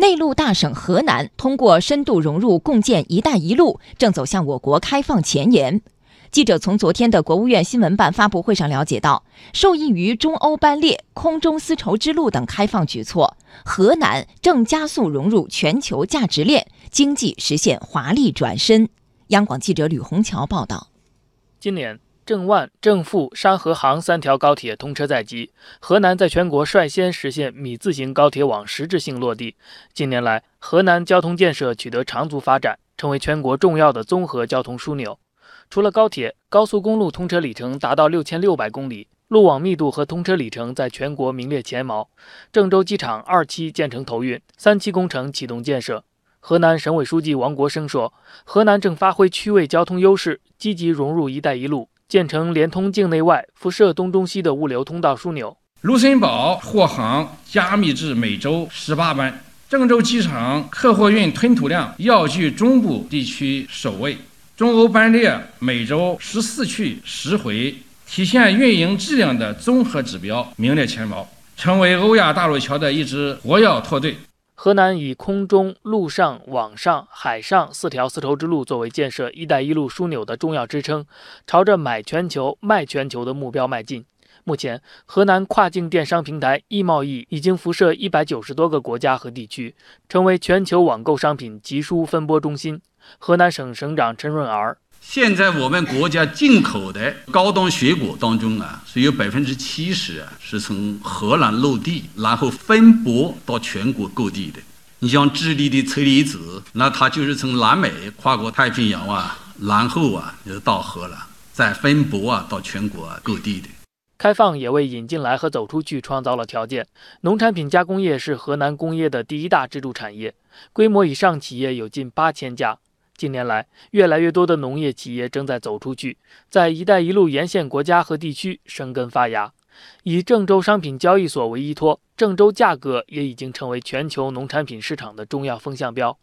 内陆大省河南通过深度融入共建“一带一路”，正走向我国开放前沿。记者从昨天的国务院新闻办发布会上了解到，受益于中欧班列、空中丝绸之路等开放举措，河南正加速融入全球价值链，经济实现华丽转身。央广记者吕红桥报道。今年，郑万、郑富、山河杭三条高铁通车在即，河南在全国率先实现米字形高铁网实质性落地。近年来，河南交通建设取得长足发展，成为全国重要的综合交通枢纽。除了高铁，高速公路通车里程达到六千六百公里，路网密度和通车里程在全国名列前茅。郑州机场二期建成投运，三期工程启动建设。河南省委书记王国生说：“河南正发挥区位交通优势，积极融入‘一带一路’，建成连通境内外、辐射东中西的物流通道枢纽。卢森堡货航加密至每周十八班，郑州机场客货运吞吐量要居中部地区首位。”中欧班列每周十四去十回，体现运营质量的综合指标名列前茅，成为欧亚大陆桥的一支活跃拓队。河南以空中、陆上、网上、海上四条丝绸之路作为建设“一带一路”枢纽的重要支撑，朝着买全球、卖全球的目标迈进。目前，河南跨境电商平台易贸易已经辐射一百九十多个国家和地区，成为全球网购商品集输分拨中心。河南省省长陈润儿：现在我们国家进口的高端水果当中啊，是有百分之七十啊是从荷兰落地，然后分拨到全国各地的。你像智利的车厘子，那它就是从南美跨过太平洋啊，然后啊就到荷兰，再分拨啊到全国各地的。开放也为引进来和走出去创造了条件。农产品加工业是河南工业的第一大支柱产业，规模以上企业有近八千家。近年来，越来越多的农业企业正在走出去，在“一带一路”沿线国家和地区生根发芽。以郑州商品交易所为依托，郑州价格也已经成为全球农产品市场的重要风向标。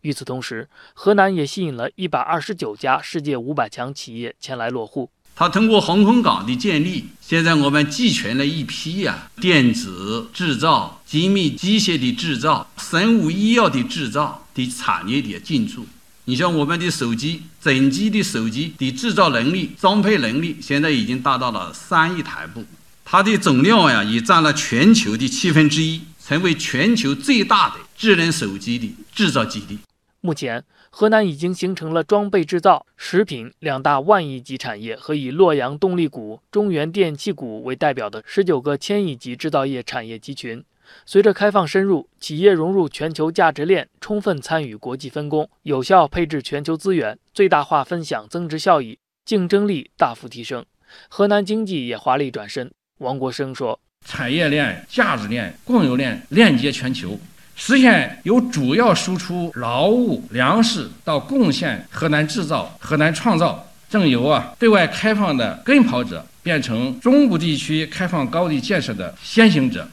与此同时，河南也吸引了一百二十九家世界五百强企业前来落户。它通过航空港的建立，现在我们集全了一批呀，电子制造、精密机械的制造、生物医药的制造的产业的进驻。你像我们的手机，整机的手机的制造能力、装配能力，现在已经达到了三亿台部，它的总量呀，已占了全球的七分之一，成为全球最大的智能手机的制造基地。目前，河南已经形成了装备制造、食品两大万亿级产业和以洛阳动力股、中原电气股为代表的十九个千亿级制造业产业集群。随着开放深入，企业融入全球价值链，充分参与国际分工，有效配置全球资源，最大化分享增值效益，竞争力大幅提升，河南经济也华丽转身。王国生说：“产业链、价值链、供应链链接全球，实现由主要输出劳务、粮食到贡献河南制造、河南创造，正由啊对外开放的跟跑者，变成中部地区开放高地建设的先行者。”